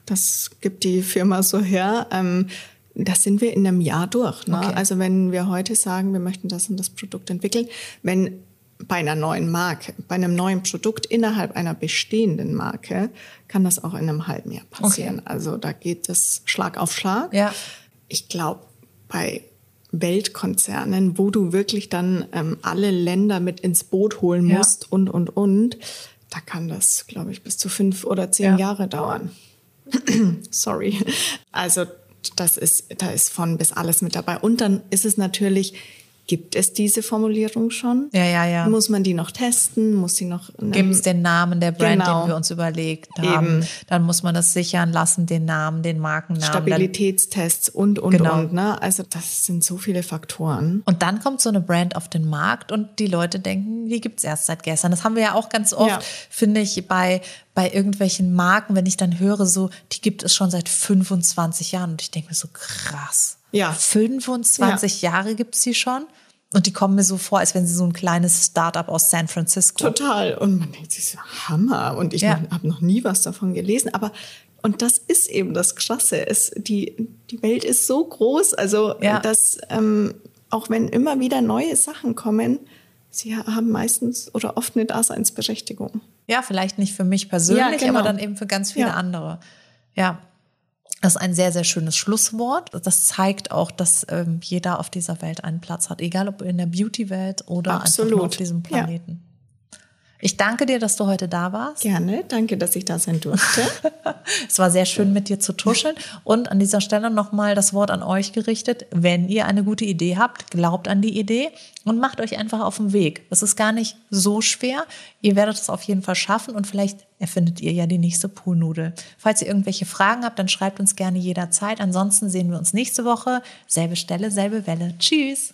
das gibt die Firma so her. Ähm, das sind wir in einem Jahr durch. Ne? Okay. Also wenn wir heute sagen, wir möchten das und das Produkt entwickeln, wenn bei einer neuen Marke, bei einem neuen Produkt innerhalb einer bestehenden Marke kann das auch in einem halben Jahr passieren. Okay. Also da geht es Schlag auf Schlag. Ja. Ich glaube, bei Weltkonzernen, wo du wirklich dann ähm, alle Länder mit ins Boot holen musst ja. und, und, und, da kann das, glaube ich, bis zu fünf oder zehn ja. Jahre dauern. [CLEARS THROAT] Sorry. Also das ist, da ist von bis alles mit dabei. Und dann ist es natürlich Gibt es diese Formulierung schon? Ja, ja, ja. Muss man die noch testen? Muss sie noch? Gibt es den Namen der Brand, genau. den wir uns überlegt haben? Eben. Dann muss man das sichern lassen, den Namen, den Markennamen. Stabilitätstests und und genau. und. Ne? Also das sind so viele Faktoren. Und dann kommt so eine Brand auf den Markt und die Leute denken, die gibt's erst seit gestern. Das haben wir ja auch ganz oft, ja. finde ich, bei bei irgendwelchen Marken, wenn ich dann höre, so die gibt es schon seit 25 Jahren und ich denke mir so krass. Ja. 25 ja. Jahre gibt's sie schon. Und die kommen mir so vor, als wenn sie so ein kleines Startup aus San Francisco. Total. Und man denkt sich so, Hammer. Und ich ja. habe noch nie was davon gelesen. Aber, und das ist eben das Krasse. Es, die, die Welt ist so groß. Also, ja. dass, ähm, auch wenn immer wieder neue Sachen kommen, sie haben meistens oder oft eine Daseinsberechtigung. Ja, vielleicht nicht für mich persönlich, ja, genau. aber dann eben für ganz viele andere. Ja. Das ist ein sehr, sehr schönes Schlusswort. Das zeigt auch, dass ähm, jeder auf dieser Welt einen Platz hat, egal ob in der Beauty-Welt oder Absolut. einfach auf diesem Planeten. Ja. Ich danke dir, dass du heute da warst. Gerne, danke, dass ich da sein durfte. [LAUGHS] es war sehr schön, mit dir zu tuscheln. Und an dieser Stelle nochmal das Wort an euch gerichtet. Wenn ihr eine gute Idee habt, glaubt an die Idee und macht euch einfach auf den Weg. Es ist gar nicht so schwer. Ihr werdet es auf jeden Fall schaffen und vielleicht erfindet ihr ja die nächste Poolnudel. Falls ihr irgendwelche Fragen habt, dann schreibt uns gerne jederzeit. Ansonsten sehen wir uns nächste Woche. Selbe Stelle, selbe Welle. Tschüss.